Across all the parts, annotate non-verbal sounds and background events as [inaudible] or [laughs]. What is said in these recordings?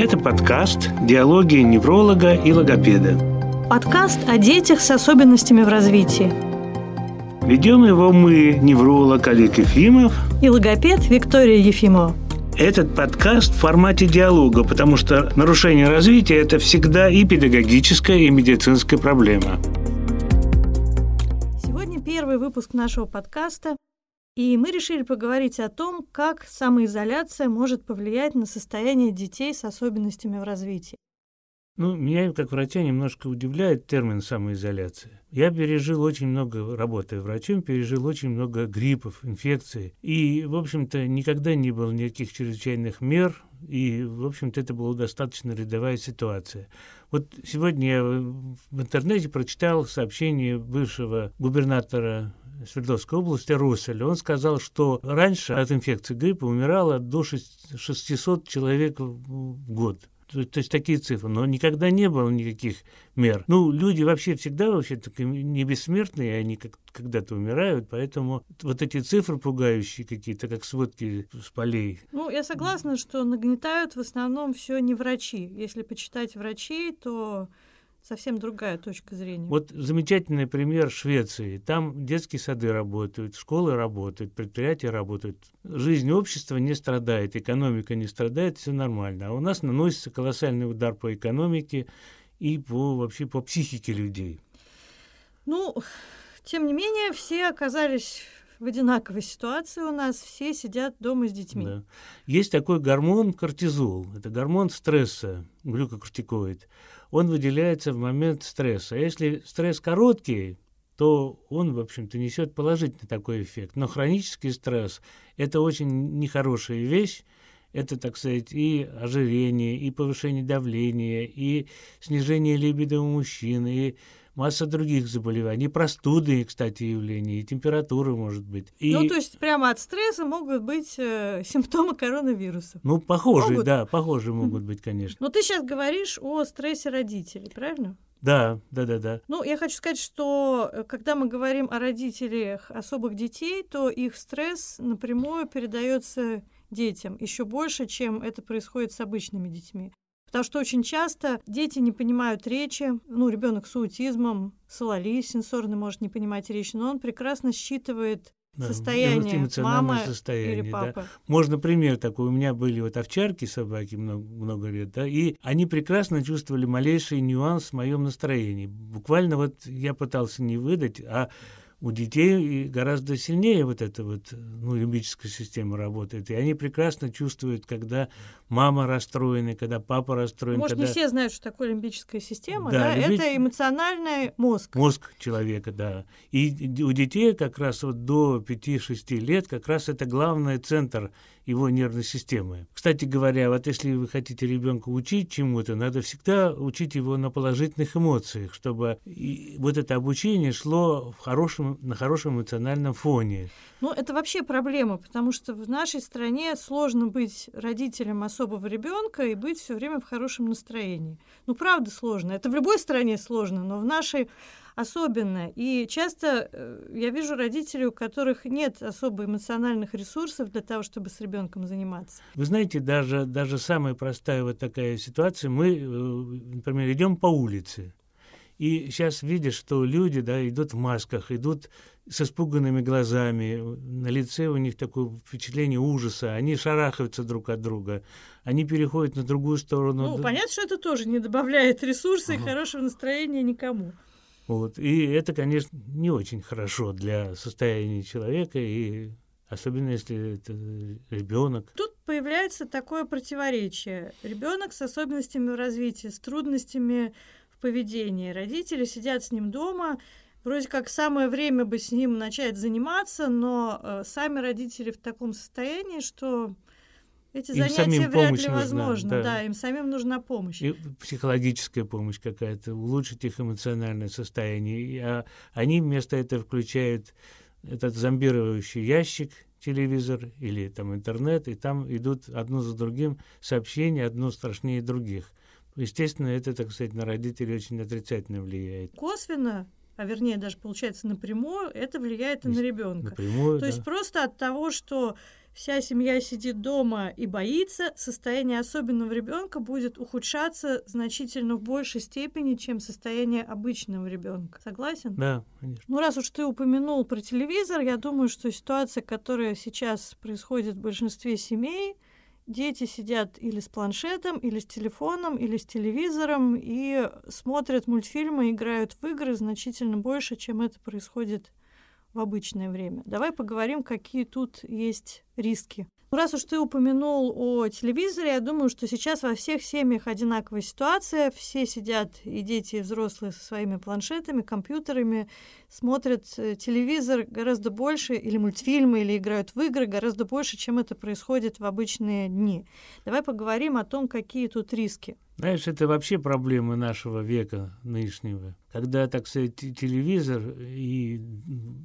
Это подкаст «Диалоги невролога и логопеда». Подкаст о детях с особенностями в развитии. Ведем его мы, невролог Олег Ефимов и логопед Виктория Ефимова. Этот подкаст в формате диалога, потому что нарушение развития – это всегда и педагогическая, и медицинская проблема. Сегодня первый выпуск нашего подкаста и мы решили поговорить о том, как самоизоляция может повлиять на состояние детей с особенностями в развитии. Ну, меня как врача немножко удивляет термин самоизоляция. Я пережил очень много, работая врачом, пережил очень много гриппов, инфекций. И, в общем-то, никогда не было никаких чрезвычайных мер. И, в общем-то, это была достаточно рядовая ситуация. Вот сегодня я в интернете прочитал сообщение бывшего губернатора Свердловской области Русель, он сказал, что раньше от инфекции гриппа умирало до 600 человек в год. То, то есть такие цифры, но никогда не было никаких мер. Ну, люди вообще всегда вообще не бессмертные, они как, когда-то умирают, поэтому вот эти цифры пугающие какие-то, как сводки с полей. Ну, я согласна, что нагнетают в основном все не врачи. Если почитать врачей, то совсем другая точка зрения. Вот замечательный пример Швеции. Там детские сады работают, школы работают, предприятия работают. Жизнь общества не страдает, экономика не страдает, все нормально. А у нас наносится колоссальный удар по экономике и по, вообще по психике людей. Ну, тем не менее, все оказались в одинаковой ситуации у нас, все сидят дома с детьми. Да. Есть такой гормон кортизол, это гормон стресса, глюкокортикоид он выделяется в момент стресса. А если стресс короткий, то он, в общем-то, несет положительный такой эффект. Но хронический стресс – это очень нехорошая вещь, это, так сказать, и ожирение, и повышение давления, и снижение либидо у мужчин, и масса других заболеваний, простуды, кстати, явления, и температура может быть. И... Ну, то есть прямо от стресса могут быть э, [laughs] симптомы коронавируса. Ну, похожие, могут? да, похожие могут быть, конечно. Но ты сейчас говоришь о стрессе родителей, правильно? Да, да, да, да. Ну, я хочу сказать, что э, когда мы говорим о родителях особых детей, то их стресс напрямую передается детям еще больше, чем это происходит с обычными детьми. Потому что очень часто дети не понимают речи. Ну, ребенок с аутизмом, сололи сенсорный может не понимать речь, но он прекрасно считывает да, состояние мамы состояние, или папы. Да. Можно пример такой. У меня были вот овчарки, собаки много, много лет, да, и они прекрасно чувствовали малейший нюанс в моем настроении. Буквально вот я пытался не выдать, а у детей гораздо сильнее вот эта вот ну, лимбическая система работает. И они прекрасно чувствуют, когда мама расстроена, когда папа расстроен. Может, когда... не все знают, что такое лимбическая система, да? да? Любить... Это эмоциональный мозг. Мозг человека, да. И у детей как раз вот до 5-6 лет как раз это главный центр его нервной системы. Кстати говоря, вот если вы хотите ребенка учить чему-то, надо всегда учить его на положительных эмоциях, чтобы вот это обучение шло в хорошем, на хорошем эмоциональном фоне. Ну, это вообще проблема, потому что в нашей стране сложно быть родителем особого ребенка и быть все время в хорошем настроении. Ну, правда сложно. Это в любой стране сложно, но в нашей особенно. И часто э, я вижу родителей, у которых нет особо эмоциональных ресурсов для того, чтобы с ребенком заниматься. Вы знаете, даже, даже самая простая вот такая ситуация, мы, э, например, идем по улице, и сейчас видишь, что люди да, идут в масках, идут с испуганными глазами, на лице у них такое впечатление ужаса, они шарахаются друг от друга, они переходят на другую сторону. Ну, понятно, что это тоже не добавляет ресурса ага. и хорошего настроения никому. Вот. И это, конечно, не очень хорошо для состояния человека, и особенно если это ребенок. Тут появляется такое противоречие. Ребенок с особенностями в развитии, с трудностями в поведении. Родители сидят с ним дома, вроде как самое время бы с ним начать заниматься, но э, сами родители в таком состоянии, что эти им занятия вряд ли возможны, да. да, им самим нужна помощь. И психологическая помощь какая-то, улучшить их эмоциональное состояние. А они вместо этого включают этот зомбирующий ящик, телевизор или там интернет, и там идут одно за другим сообщения, одно страшнее других. Естественно, это, так сказать, на родителей очень отрицательно влияет. Косвенно а вернее даже получается напрямую, это влияет и на ребенка. Напрямую, То да. есть просто от того, что вся семья сидит дома и боится, состояние особенного ребенка будет ухудшаться значительно в большей степени, чем состояние обычного ребенка. Согласен? Да, конечно. Ну, раз уж ты упомянул про телевизор, я думаю, что ситуация, которая сейчас происходит в большинстве семей, дети сидят или с планшетом, или с телефоном, или с телевизором и смотрят мультфильмы, играют в игры значительно больше, чем это происходит в обычное время. Давай поговорим, какие тут есть риски. Ну, раз уж ты упомянул о телевизоре, я думаю, что сейчас во всех семьях одинаковая ситуация. Все сидят, и дети, и взрослые, со своими планшетами, компьютерами, смотрят э, телевизор гораздо больше, или мультфильмы, или играют в игры гораздо больше, чем это происходит в обычные дни. Давай поговорим о том, какие тут риски. Знаешь, это вообще проблема нашего века нынешнего. Когда, так сказать, телевизор и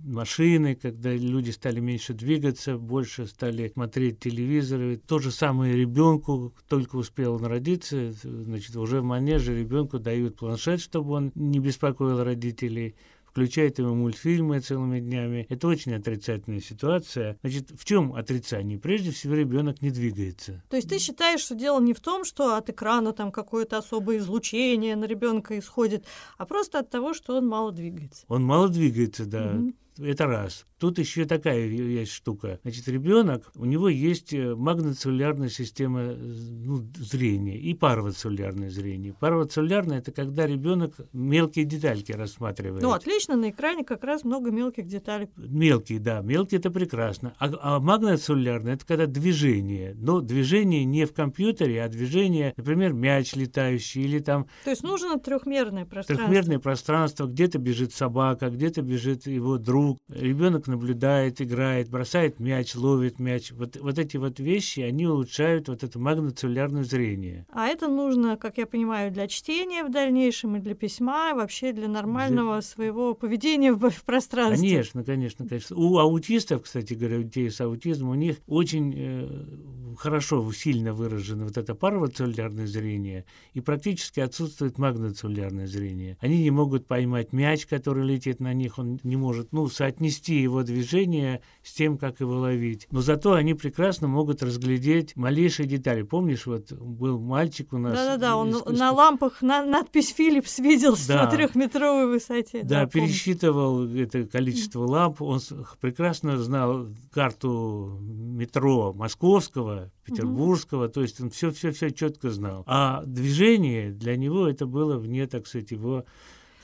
машины, когда люди стали меньше двигаться, больше стали смотреть телевизоры. То же самое ребенку, только успел он родиться, значит, уже в манеже ребенку дают планшет, чтобы он не беспокоил родителей включает ему мультфильмы целыми днями. Это очень отрицательная ситуация. Значит, в чем отрицание? Прежде всего, ребенок не двигается. То есть ты считаешь, что дело не в том, что от экрана там какое-то особое излучение на ребенка исходит, а просто от того, что он мало двигается. Он мало двигается, да. Угу. Это раз. Тут еще такая есть штука. Значит, ребенок, у него есть э, магноцеллулярная система э, ну, зрения и парвоцеллулярное зрение. Парвоцеллулярное – это когда ребенок мелкие детальки рассматривает. Ну, отлично, на экране как раз много мелких деталей. Мелкие, да, мелкие – это прекрасно. А, а магноцеллулярное – это когда движение. Но движение не в компьютере, а движение, например, мяч летающий или там… То есть нужно трехмерное пространство. Трехмерное пространство, где-то бежит собака, где-то бежит его друг, друг, ребенок наблюдает, играет, бросает мяч, ловит мяч. Вот, вот эти вот вещи, они улучшают вот это магноцеллярное зрение. А это нужно, как я понимаю, для чтения в дальнейшем и для письма, и вообще для нормального для... своего поведения в, в пространстве. Конечно, конечно, конечно. У аутистов, кстати говоря, у детей с аутизмом, у них очень э, хорошо, сильно выражено вот это парвоцеллярное зрение, и практически отсутствует магноцеллярное зрение. Они не могут поймать мяч, который летит на них, он не может, ну, соотнести его движение с тем, как его ловить. Но зато они прекрасно могут разглядеть малейшие детали. Помнишь, вот был мальчик у нас... Да-да-да, он из... на лампах на, надпись «Филлипс» видел да. на трехметровой высоте. Да, да пересчитывал это количество ламп. Он прекрасно знал карту метро московского, петербургского, угу. то есть он все-все-все четко знал. А движение для него это было вне, так сказать, его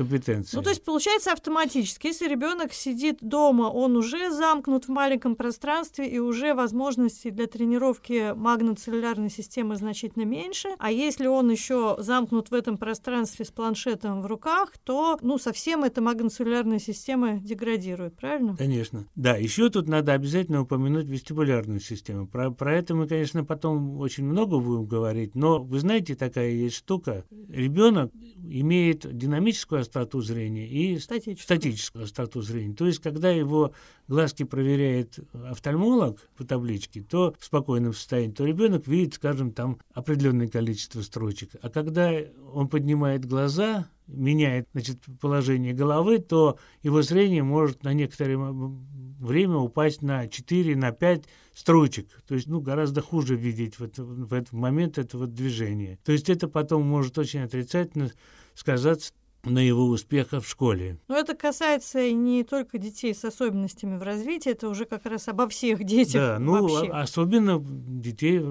компетенции. Ну, то есть получается автоматически. Если ребенок сидит дома, он уже замкнут в маленьком пространстве, и уже возможностей для тренировки магноцеллулярной системы значительно меньше. А если он еще замкнут в этом пространстве с планшетом в руках, то, ну, совсем эта магноцеллулярная система деградирует, правильно? Конечно. Да, еще тут надо обязательно упомянуть вестибулярную систему. Про, про это мы, конечно, потом очень много будем говорить, но вы знаете, такая есть штука. Ребенок имеет динамическую остроту зрения и статическую. статическую остроту зрения. То есть, когда его глазки проверяет офтальмолог по табличке, то в спокойном состоянии, то ребенок видит, скажем, там определенное количество строчек. А когда он поднимает глаза, меняет значит, положение головы, то его зрение может на некоторое время упасть на 4, на 5 строчек. То есть, ну, гораздо хуже видеть в, в этот момент этого движения. То есть это потом может очень отрицательно сказаться на его успехах в школе. Но это касается не только детей с особенностями в развитии, это уже как раз обо всех [laughs] детях. Да, ну вообще. особенно детей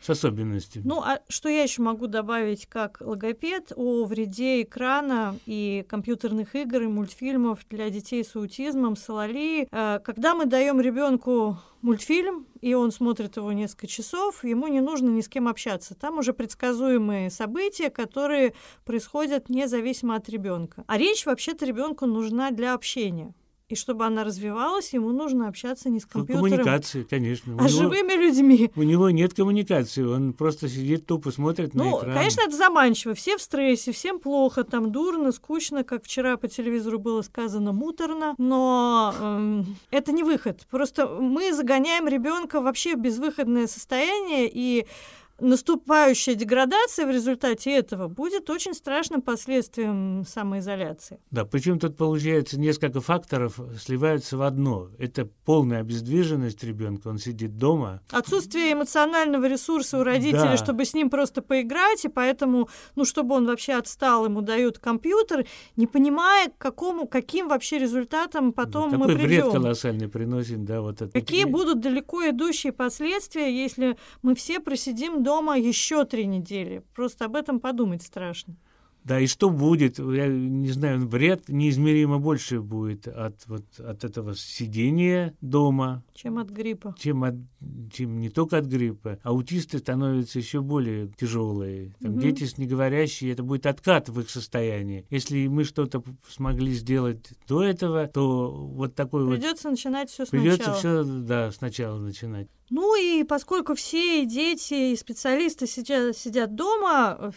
с особенностями. Ну, а что я еще могу добавить как логопед о вреде экрана и компьютерных игр и мультфильмов для детей с аутизмом, с алалией? Э, когда мы даем ребенку мультфильм, и он смотрит его несколько часов, ему не нужно ни с кем общаться. Там уже предсказуемые события, которые происходят независимо от ребенка. А речь вообще-то ребенку нужна для общения. И чтобы она развивалась, ему нужно общаться не с компьютером, коммуникации, конечно. а него, живыми людьми. У него нет коммуникации, он просто сидит тупо смотрит ну, на экран. конечно, это заманчиво. Все в стрессе, всем плохо, там дурно, скучно, как вчера по телевизору было сказано, муторно. Но эм, это не выход. Просто мы загоняем ребенка вообще в безвыходное состояние и наступающая деградация в результате этого будет очень страшным последствием самоизоляции. Да, причем тут получается несколько факторов сливаются в одно. Это полная обездвиженность ребенка, он сидит дома. Отсутствие эмоционального ресурса у родителей, да. чтобы с ним просто поиграть, и поэтому, ну, чтобы он вообще отстал, ему дают компьютер, не понимая, к какому, каким вообще результатам потом да, мы придем. вред колоссальный приносит, да, вот это. Какие будут далеко идущие последствия, если мы все просидим дома еще три недели. Просто об этом подумать страшно. Да, и что будет, я не знаю, вред неизмеримо больше будет от, вот, от этого сидения дома. Чем от гриппа. Чем, от, чем не только от гриппа. Аутисты становятся еще более тяжелые. Там, угу. Дети с неговорящие, это будет откат в их состоянии. Если мы что-то смогли сделать до этого, то вот такой Придется вот... Придется начинать все сначала. Придется все, да, сначала начинать. Ну и поскольку все дети, и специалисты сидят, сидят дома,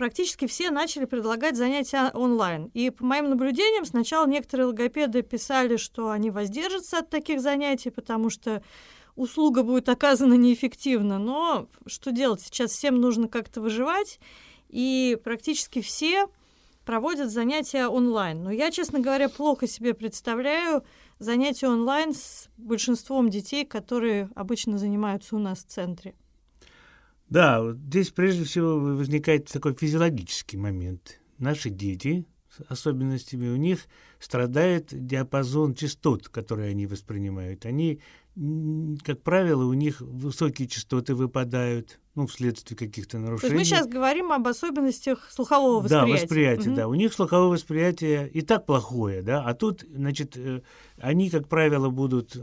практически все начали предлагать занятия онлайн. И по моим наблюдениям, сначала некоторые логопеды писали, что они воздержатся от таких занятий, потому что услуга будет оказана неэффективно. Но что делать? Сейчас всем нужно как-то выживать, и практически все проводят занятия онлайн. Но я, честно говоря, плохо себе представляю занятия онлайн с большинством детей, которые обычно занимаются у нас в центре. Да, здесь прежде всего возникает такой физиологический момент. Наши дети с особенностями у них страдает диапазон частот, которые они воспринимают. Они, как правило, у них высокие частоты выпадают, ну, вследствие каких-то нарушений. То есть мы сейчас говорим об особенностях слухового восприятия. Да, восприятие, угу. да. У них слуховое восприятие и так плохое, да, а тут, значит, э, они, как правило, будут э,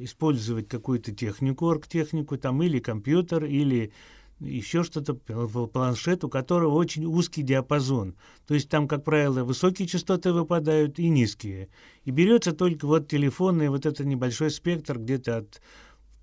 использовать какую-то технику, оргтехнику, там, или компьютер, или еще что-то, планшет, у которого очень узкий диапазон. То есть там, как правило, высокие частоты выпадают и низкие. И берется только вот телефонный вот этот небольшой спектр где-то от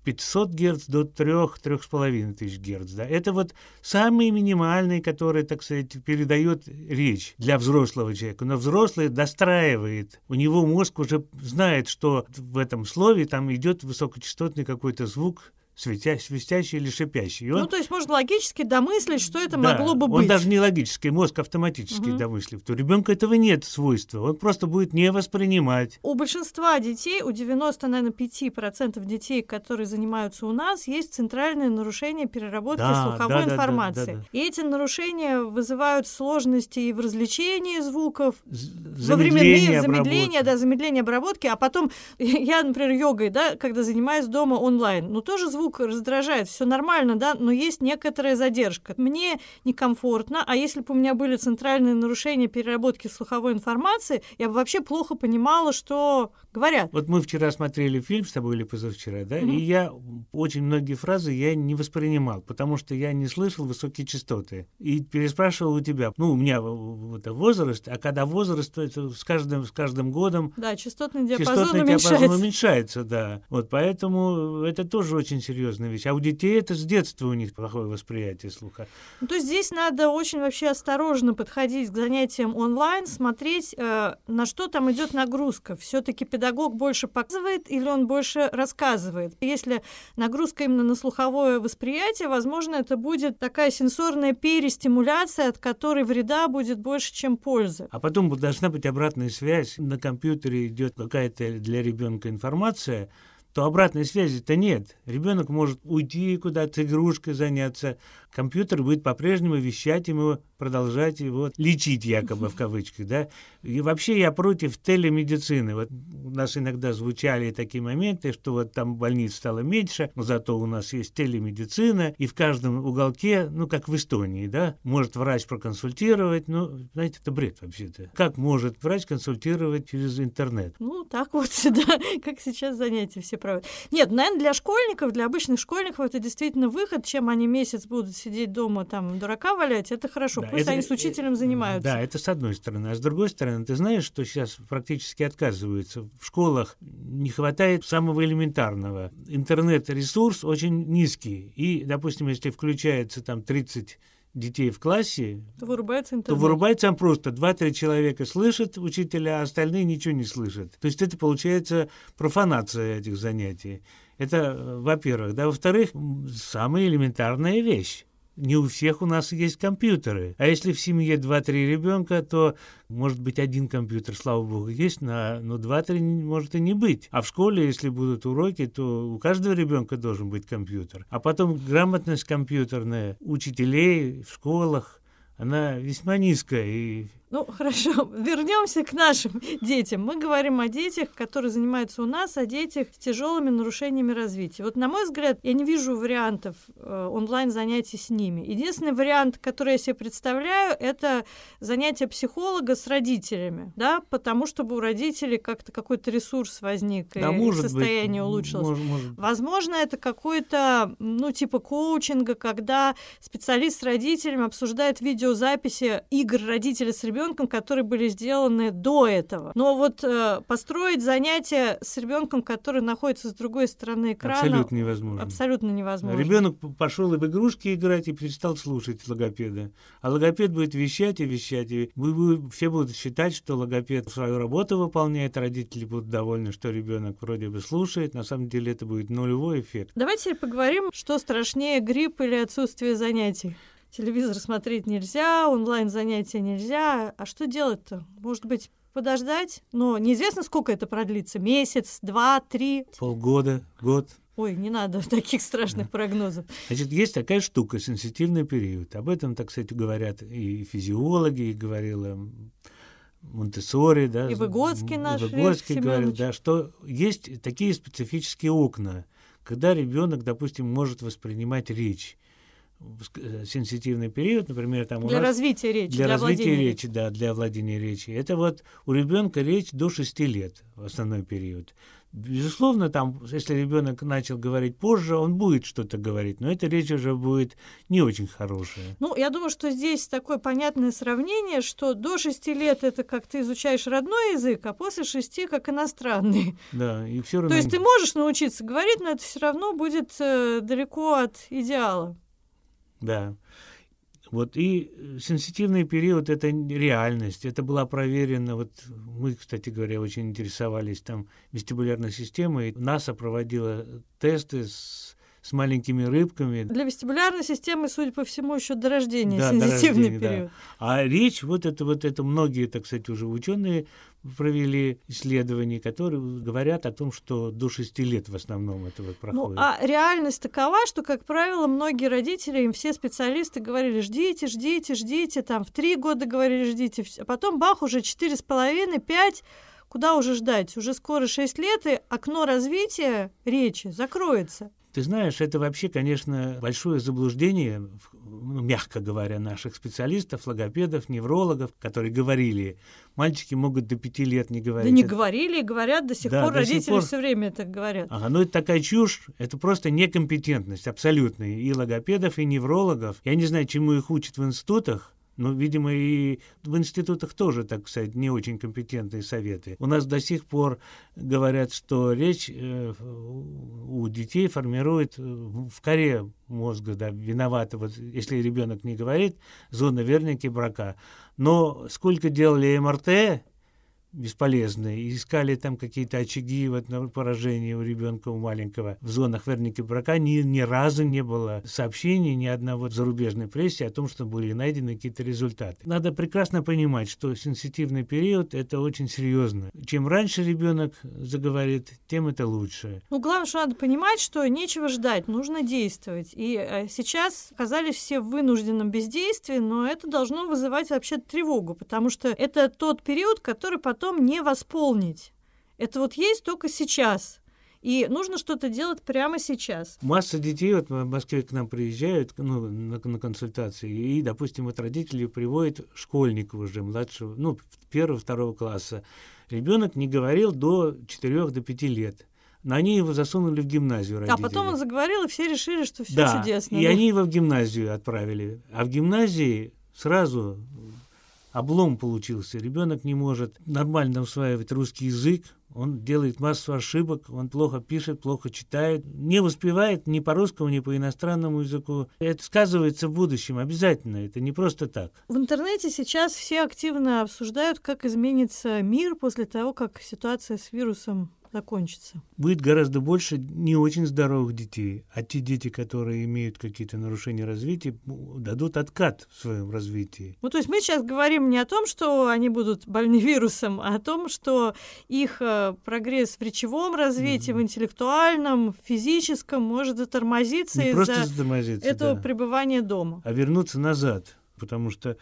500 Гц до 3-3,5 тысяч Гц. Да? Это вот самые минимальные, которые, так сказать, передают речь для взрослого человека. Но взрослый достраивает. У него мозг уже знает, что в этом слове там идет высокочастотный какой-то звук, светя, свистящий или шипящий. И он, ну, то есть можно логически домыслить, что это да, могло бы быть. Он даже не логически, мозг автоматически угу. домыслив. То у ребенка этого нет свойства, он просто будет не воспринимать. У большинства детей, у 90, наверное, 5% детей, которые занимаются у нас, есть центральное нарушение переработки да, слуховой да, информации. Да, да, да, да. И эти нарушения вызывают сложности и в развлечении звуков, во временные замедления, да, замедление обработки, а потом [laughs] я, например, йогой, да, когда занимаюсь дома онлайн, ну тоже звук звук раздражает, все нормально, да, но есть некоторая задержка. Мне некомфортно, а если бы у меня были центральные нарушения переработки слуховой информации, я бы вообще плохо понимала, что говорят. Вот мы вчера смотрели фильм с тобой или позавчера, да, mm-hmm. и я очень многие фразы я не воспринимал, потому что я не слышал высокие частоты. И переспрашивал у тебя, ну, у меня вот возраст, а когда возраст, то это с каждым, с каждым годом... Да, частотный диапазон частотный уменьшается. диапазон уменьшается, да. Вот поэтому это тоже очень серьезная вещь. А у детей это с детства у них плохое восприятие слуха. Ну, то есть здесь надо очень вообще осторожно подходить к занятиям онлайн, смотреть, э, на что там идет нагрузка. Все-таки педагог больше показывает или он больше рассказывает. Если нагрузка именно на слуховое восприятие, возможно, это будет такая сенсорная перестимуляция, от которой вреда будет больше, чем пользы. А потом должна быть обратная связь. На компьютере идет какая-то для ребенка информация, то обратной связи-то нет. Ребенок может уйти куда-то, игрушкой заняться. Компьютер будет по-прежнему вещать ему, продолжать его лечить, якобы в кавычках. Да? И вообще я против телемедицины. Вот у нас иногда звучали такие моменты, что вот там больниц стало меньше, но зато у нас есть телемедицина, и в каждом уголке, ну, как в Эстонии, да, может врач проконсультировать. Ну, знаете, это бред вообще-то. Как может врач консультировать через интернет? Ну, так вот, [laughs] да, как сейчас занятия все проводят. Нет, наверное, для школьников, для обычных школьников это действительно выход, чем они месяц будут сидеть дома, там, дурака валять, это хорошо. Да, Пусть это, они с учителем занимаются. Да, это с одной стороны. А с другой стороны, ты знаешь, что сейчас практически отказываются. В школах не хватает самого элементарного. Интернет-ресурс очень низкий. И, допустим, если включается там 30 детей в классе, то вырубается интернет. То вырубается он просто. Два-три человека слышат учителя, а остальные ничего не слышат. То есть это получается профанация этих занятий. Это, э, во-первых. Да, во-вторых, самая элементарная вещь. Не у всех у нас есть компьютеры. А если в семье 2-3 ребенка, то может быть один компьютер, слава богу, есть, но, но 2-3 может и не быть. А в школе, если будут уроки, то у каждого ребенка должен быть компьютер. А потом грамотность компьютерная учителей в школах, она весьма низкая. И ну, хорошо, [laughs] вернемся к нашим [laughs] детям. Мы говорим о детях, которые занимаются у нас, о детях с тяжелыми нарушениями развития. Вот, на мой взгляд, я не вижу вариантов э, онлайн-занятий с ними. Единственный вариант, который я себе представляю, это занятие психолога с родителями, да, потому чтобы у родителей как-то какой-то ресурс возник да, и состояние быть, улучшилось. Может, может. Возможно, это какой-то, ну, типа коучинга, когда специалист с родителями обсуждает видеозаписи игр родителей с ребенком ребенком, которые были сделаны до этого. Но вот э, построить занятия с ребенком, который находится с другой стороны экрана, абсолютно невозможно. Абсолютно невозможно. Ребенок пошел и в игрушки играть и перестал слушать логопеда, а логопед будет вещать и вещать, и вы, вы все будут считать, что логопед свою работу выполняет, родители будут довольны, что ребенок вроде бы слушает, на самом деле это будет нулевой эффект. Давайте поговорим, что страшнее грипп или отсутствие занятий телевизор смотреть нельзя, онлайн-занятия нельзя. А что делать-то? Может быть, подождать? Но неизвестно, сколько это продлится. Месяц, два, три? Полгода, год. Ой, не надо [laughs] таких страшных да. прогнозов. Значит, есть такая штука, сенситивный период. Об этом, так сказать, говорят и физиологи, и говорила Монтессори, да. И Выгодский наш. И Выгодский говорил, да, что есть такие специфические окна, когда ребенок, допустим, может воспринимать речь. Э, сенситивный период, например, там для развития речи, для, для развития речи, да, для владения речи. Это вот у ребенка речь до 6 лет в основной период. Безусловно, там, если ребенок начал говорить позже, он будет что-то говорить, но эта речь уже будет не очень хорошая. Ну, я думаю, что здесь такое понятное сравнение, что до 6 лет это как ты изучаешь родной язык, а после 6 как иностранный. Да, и все равно. То есть ты можешь научиться говорить, но это все равно будет э, далеко от идеала. Да. Вот и э, сенситивный период – это реальность, это была проверена. Вот мы, кстати говоря, очень интересовались там вестибулярной системой. НАСА проводила тесты с с маленькими рыбками. Для вестибулярной системы, судя по всему, еще до рождения да, сенситивный до рождения, период. Да. А речь, вот это вот это многие, так сказать, уже ученые провели исследования, которые говорят о том, что до 6 лет в основном это вот ну, проходит. Ну, а реальность такова, что, как правило, многие родители, им все специалисты говорили, ждите, ждите, ждите, там в три года говорили, ждите, а потом бах, уже четыре с половиной, пять, куда уже ждать? Уже скоро 6 лет, и окно развития речи закроется. Ты знаешь, это вообще, конечно, большое заблуждение, ну, мягко говоря, наших специалистов, логопедов, неврологов, которые говорили, мальчики могут до пяти лет не говорить. Да не говорили, говорят до сих да, пор, до родители пор... все время это говорят. Ага, ну это такая чушь, это просто некомпетентность абсолютная и логопедов, и неврологов. Я не знаю, чему их учат в институтах, но, видимо, и в институтах тоже, так сказать, не очень компетентные советы. У нас до сих пор говорят, что речь э, у детей формирует э, в коре мозга, да, виновата, вот если ребенок не говорит, зона верники брака. Но сколько делали МРТ, бесполезные. И искали там какие-то очаги вот, на поражение у ребенка, у маленького в зонах верники брака. Ни, ни разу не было сообщений ни одного зарубежной прессе о том, что были найдены какие-то результаты. Надо прекрасно понимать, что сенситивный период – это очень серьезно. Чем раньше ребенок заговорит, тем это лучше. Ну, главное, что надо понимать, что нечего ждать, нужно действовать. И э, сейчас оказались все в вынужденном бездействии, но это должно вызывать вообще тревогу, потому что это тот период, который потом потом не восполнить. Это вот есть только сейчас. И нужно что-то делать прямо сейчас. Масса детей вот в Москве к нам приезжают ну, на, на консультации, и, допустим, вот родители приводят школьника уже младшего, ну, первого-второго класса. Ребенок не говорил до 4 до 5 лет. Но они его засунули в гимназию родители. А потом он заговорил, и все решили, что все да, чудесно. И да? они его в гимназию отправили. А в гимназии сразу облом получился. Ребенок не может нормально усваивать русский язык, он делает массу ошибок, он плохо пишет, плохо читает, не успевает ни по русскому, ни по иностранному языку. Это сказывается в будущем обязательно, это не просто так. В интернете сейчас все активно обсуждают, как изменится мир после того, как ситуация с вирусом закончится? Будет гораздо больше не очень здоровых детей, а те дети, которые имеют какие-то нарушения развития, дадут откат в своем развитии. Ну, то есть мы сейчас говорим не о том, что они будут больны вирусом, а о том, что их э, прогресс в речевом развитии, mm-hmm. в интеллектуальном, в физическом может затормозиться из-за этого да. пребывания дома. А вернуться назад, потому что,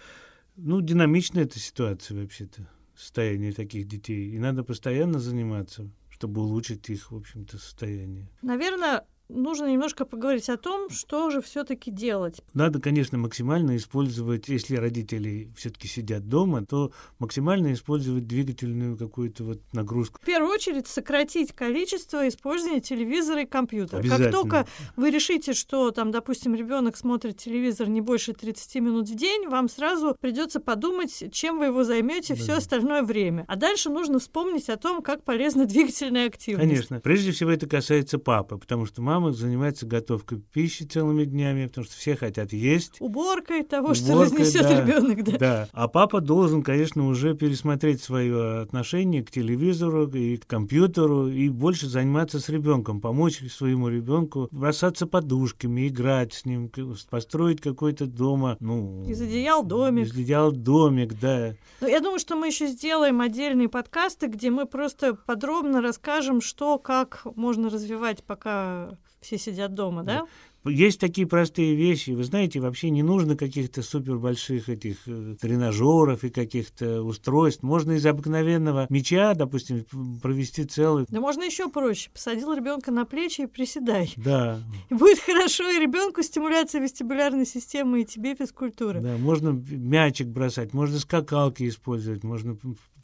ну, динамичная эта ситуация вообще-то состояние таких детей. И надо постоянно заниматься, чтобы улучшить их, в общем-то, состояние. Наверное, нужно немножко поговорить о том, что же все-таки делать. Надо, конечно, максимально использовать, если родители все-таки сидят дома, то максимально использовать двигательную какую-то вот нагрузку. В первую очередь сократить количество использования телевизора и компьютера. Как только вы решите, что там, допустим, ребенок смотрит телевизор не больше 30 минут в день, вам сразу придется подумать, чем вы его займете да. все остальное время. А дальше нужно вспомнить о том, как полезна двигательная активность. Конечно. Прежде всего это касается папы, потому что мама мама занимается готовкой пищи целыми днями, потому что все хотят есть. Уборкой того, Уборкой, что разнесет да, ребенок, да. Да. А папа должен, конечно, уже пересмотреть свое отношение к телевизору и к компьютеру и больше заниматься с ребенком, помочь своему ребенку бросаться подушками, играть с ним, построить какой-то дома, ну... Из одеял домик. Из одеял домик, да. Но я думаю, что мы еще сделаем отдельные подкасты, где мы просто подробно расскажем, что, как можно развивать, пока все сидят дома, да? Есть такие простые вещи. Вы знаете, вообще не нужно каких-то супер больших этих э, тренажеров и каких-то устройств. Можно из обыкновенного мяча, допустим, провести целый. Да можно еще проще. Посадил ребенка на плечи и приседай. Да. И будет хорошо и ребенку стимуляция вестибулярной системы, и тебе физкультура. Да, можно мячик бросать, можно скакалки использовать, можно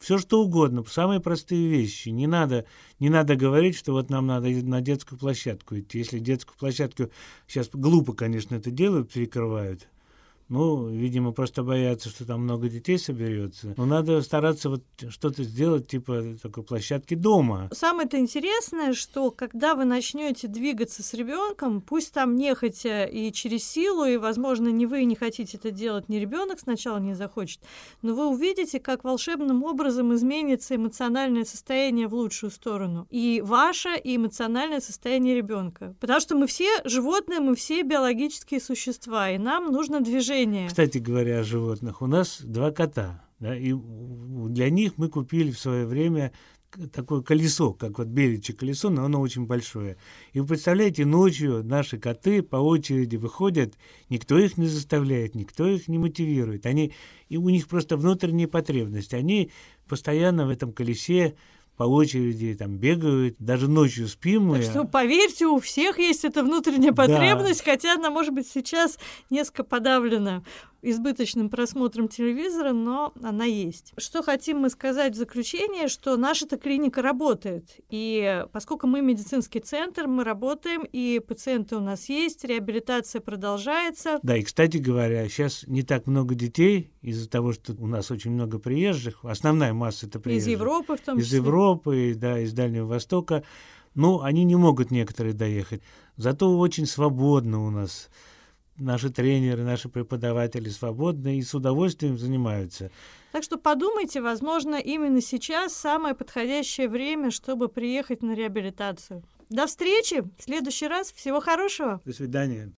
все что угодно, самые простые вещи. Не надо, не надо говорить, что вот нам надо на детскую площадку идти. Если детскую площадку сейчас глупо, конечно, это делают, перекрывают, ну, видимо, просто боятся, что там много детей соберется. Но надо стараться вот что-то сделать, типа такой площадки дома. Самое-то интересное, что когда вы начнете двигаться с ребенком, пусть там нехотя и через силу, и, возможно, не вы не хотите это делать, не ребенок сначала не захочет, но вы увидите, как волшебным образом изменится эмоциональное состояние в лучшую сторону. И ваше, и эмоциональное состояние ребенка. Потому что мы все животные, мы все биологические существа, и нам нужно движение движение. Кстати говоря о животных, у нас два кота. Да, и для них мы купили в свое время такое колесо, как вот беличье колесо, но оно очень большое. И вы представляете, ночью наши коты по очереди выходят, никто их не заставляет, никто их не мотивирует. Они, и у них просто внутренняя потребность. Они постоянно в этом колесе по очереди там бегают, даже ночью спим мы. Так что, поверьте, у всех есть эта внутренняя потребность, да. хотя она, может быть, сейчас несколько подавлена избыточным просмотром телевизора, но она есть. Что хотим мы сказать в заключение, что наша-то клиника работает. И поскольку мы медицинский центр, мы работаем, и пациенты у нас есть, реабилитация продолжается. Да, и, кстати говоря, сейчас не так много детей из-за того, что у нас очень много приезжих. Основная масса это приезжих. Из Европы в том числе. Из Европы, да, из Дальнего Востока. Но они не могут некоторые доехать. Зато очень свободно у нас наши тренеры, наши преподаватели свободны и с удовольствием занимаются. Так что подумайте, возможно, именно сейчас самое подходящее время, чтобы приехать на реабилитацию. До встречи в следующий раз. Всего хорошего. До свидания.